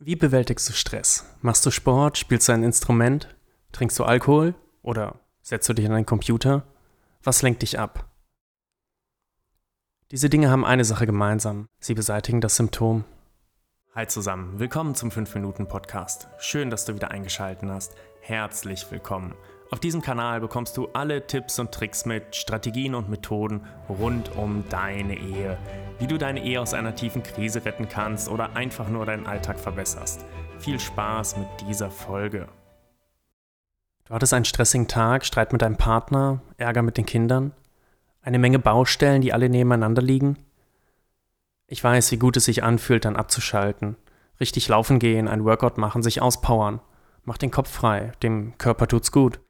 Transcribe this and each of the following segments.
Wie bewältigst du Stress? Machst du Sport? Spielst du ein Instrument? Trinkst du Alkohol? Oder setzt du dich an einen Computer? Was lenkt dich ab? Diese Dinge haben eine Sache gemeinsam. Sie beseitigen das Symptom. Hi zusammen, willkommen zum 5-Minuten-Podcast. Schön, dass du wieder eingeschaltet hast. Herzlich willkommen. Auf diesem Kanal bekommst du alle Tipps und Tricks mit, Strategien und Methoden rund um deine Ehe. Wie du deine Ehe aus einer tiefen Krise retten kannst oder einfach nur deinen Alltag verbesserst. Viel Spaß mit dieser Folge. Du hattest einen stressigen Tag, Streit mit deinem Partner, Ärger mit den Kindern, eine Menge Baustellen, die alle nebeneinander liegen. Ich weiß, wie gut es sich anfühlt, dann abzuschalten, richtig laufen gehen, ein Workout machen, sich auspowern. Mach den Kopf frei, dem Körper tut's gut.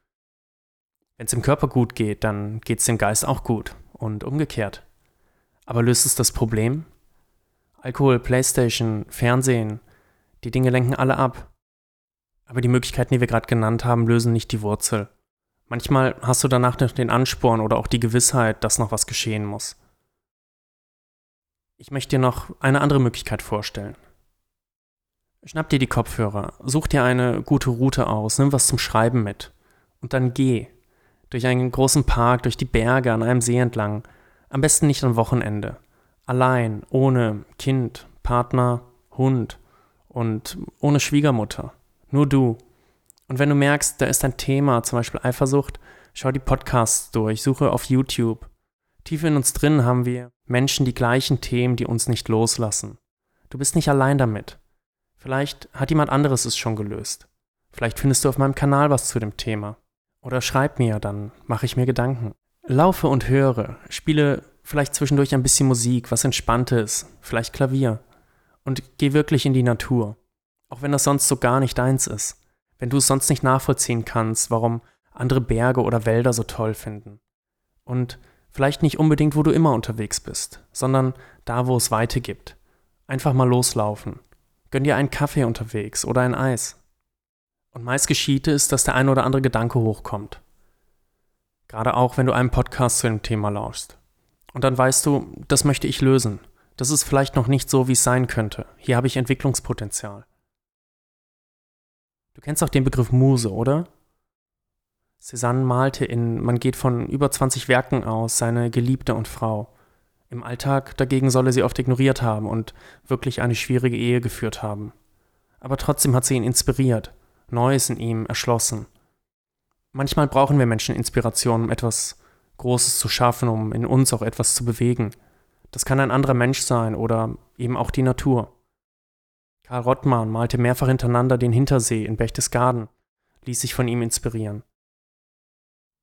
Wenn es dem Körper gut geht, dann geht es dem Geist auch gut und umgekehrt. Aber löst es das Problem? Alkohol, Playstation, Fernsehen, die Dinge lenken alle ab. Aber die Möglichkeiten, die wir gerade genannt haben, lösen nicht die Wurzel. Manchmal hast du danach noch den Ansporn oder auch die Gewissheit, dass noch was geschehen muss. Ich möchte dir noch eine andere Möglichkeit vorstellen. Schnapp dir die Kopfhörer, such dir eine gute Route aus, nimm was zum Schreiben mit und dann geh durch einen großen Park, durch die Berge, an einem See entlang. Am besten nicht am Wochenende. Allein, ohne Kind, Partner, Hund und ohne Schwiegermutter. Nur du. Und wenn du merkst, da ist ein Thema, zum Beispiel Eifersucht, schau die Podcasts durch, suche auf YouTube. Tief in uns drin haben wir Menschen die gleichen Themen, die uns nicht loslassen. Du bist nicht allein damit. Vielleicht hat jemand anderes es schon gelöst. Vielleicht findest du auf meinem Kanal was zu dem Thema. Oder schreib mir, dann mache ich mir Gedanken. Laufe und höre, spiele vielleicht zwischendurch ein bisschen Musik, was Entspanntes, vielleicht Klavier. Und geh wirklich in die Natur. Auch wenn das sonst so gar nicht deins ist. Wenn du es sonst nicht nachvollziehen kannst, warum andere Berge oder Wälder so toll finden. Und vielleicht nicht unbedingt, wo du immer unterwegs bist, sondern da, wo es Weite gibt. Einfach mal loslaufen. Gönn dir einen Kaffee unterwegs oder ein Eis. Und meist geschieht es, dass der ein oder andere Gedanke hochkommt. Gerade auch, wenn du einen Podcast zu dem Thema lauschst. Und dann weißt du, das möchte ich lösen. Das ist vielleicht noch nicht so, wie es sein könnte. Hier habe ich Entwicklungspotenzial. Du kennst auch den Begriff Muse, oder? Cézanne malte in Man geht von über 20 Werken aus seine Geliebte und Frau. Im Alltag dagegen solle sie oft ignoriert haben und wirklich eine schwierige Ehe geführt haben. Aber trotzdem hat sie ihn inspiriert Neues in ihm erschlossen. Manchmal brauchen wir Menschen Inspiration, um etwas Großes zu schaffen, um in uns auch etwas zu bewegen. Das kann ein anderer Mensch sein oder eben auch die Natur. Karl Rottmann malte mehrfach hintereinander den Hintersee in Berchtesgaden, ließ sich von ihm inspirieren.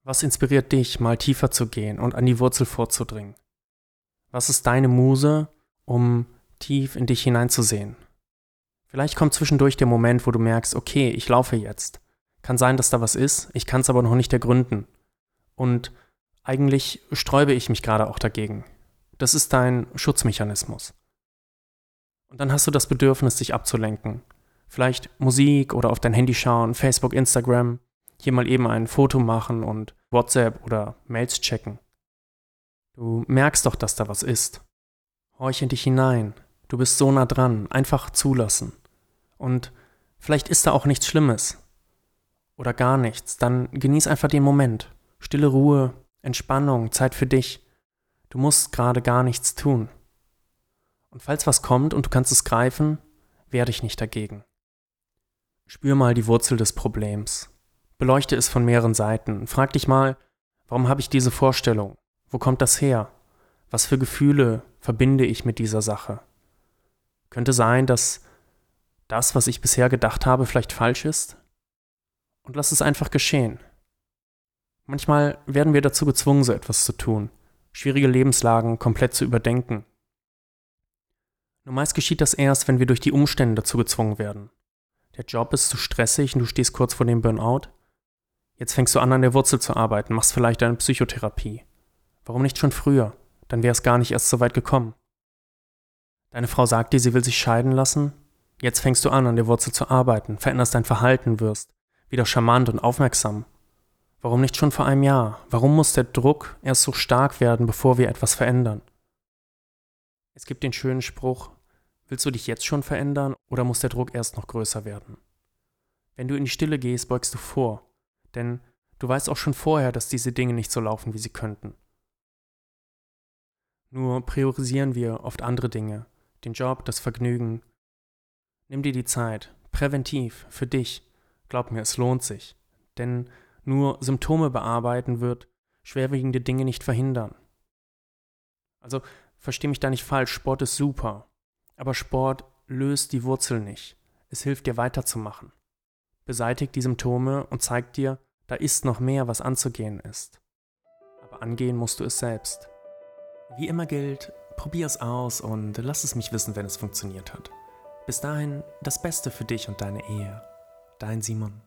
Was inspiriert dich, mal tiefer zu gehen und an die Wurzel vorzudringen? Was ist deine Muse, um tief in dich hineinzusehen? Vielleicht kommt zwischendurch der Moment, wo du merkst, okay, ich laufe jetzt. Kann sein, dass da was ist, ich kann es aber noch nicht ergründen. Und eigentlich sträube ich mich gerade auch dagegen. Das ist dein Schutzmechanismus. Und dann hast du das Bedürfnis, dich abzulenken. Vielleicht Musik oder auf dein Handy schauen, Facebook, Instagram, hier mal eben ein Foto machen und WhatsApp oder Mails checken. Du merkst doch, dass da was ist. Horch in dich hinein. Du bist so nah dran. Einfach zulassen. Und vielleicht ist da auch nichts Schlimmes. Oder gar nichts. Dann genieß einfach den Moment. Stille Ruhe, Entspannung, Zeit für dich. Du musst gerade gar nichts tun. Und falls was kommt und du kannst es greifen, wehr dich nicht dagegen. Spür mal die Wurzel des Problems. Beleuchte es von mehreren Seiten. Frag dich mal, warum habe ich diese Vorstellung? Wo kommt das her? Was für Gefühle verbinde ich mit dieser Sache? Könnte sein, dass das, was ich bisher gedacht habe, vielleicht falsch ist? Und lass es einfach geschehen. Manchmal werden wir dazu gezwungen, so etwas zu tun, schwierige Lebenslagen komplett zu überdenken. Nur meist geschieht das erst, wenn wir durch die Umstände dazu gezwungen werden. Der Job ist zu stressig und du stehst kurz vor dem Burnout. Jetzt fängst du an, an der Wurzel zu arbeiten, machst vielleicht eine Psychotherapie. Warum nicht schon früher? Dann wäre es gar nicht erst so weit gekommen. Deine Frau sagt dir, sie will sich scheiden lassen, Jetzt fängst du an, an der Wurzel zu arbeiten, veränderst dein Verhalten, wirst wieder charmant und aufmerksam. Warum nicht schon vor einem Jahr? Warum muss der Druck erst so stark werden, bevor wir etwas verändern? Es gibt den schönen Spruch, Willst du dich jetzt schon verändern oder muss der Druck erst noch größer werden? Wenn du in die Stille gehst, beugst du vor, denn du weißt auch schon vorher, dass diese Dinge nicht so laufen, wie sie könnten. Nur priorisieren wir oft andere Dinge, den Job, das Vergnügen. Nimm dir die Zeit, präventiv, für dich. Glaub mir, es lohnt sich. Denn nur Symptome bearbeiten wird schwerwiegende Dinge nicht verhindern. Also versteh mich da nicht falsch, Sport ist super. Aber Sport löst die Wurzel nicht. Es hilft dir weiterzumachen. Beseitigt die Symptome und zeigt dir, da ist noch mehr, was anzugehen ist. Aber angehen musst du es selbst. Wie immer gilt, probier es aus und lass es mich wissen, wenn es funktioniert hat. Bis dahin das Beste für dich und deine Ehe. Dein Simon.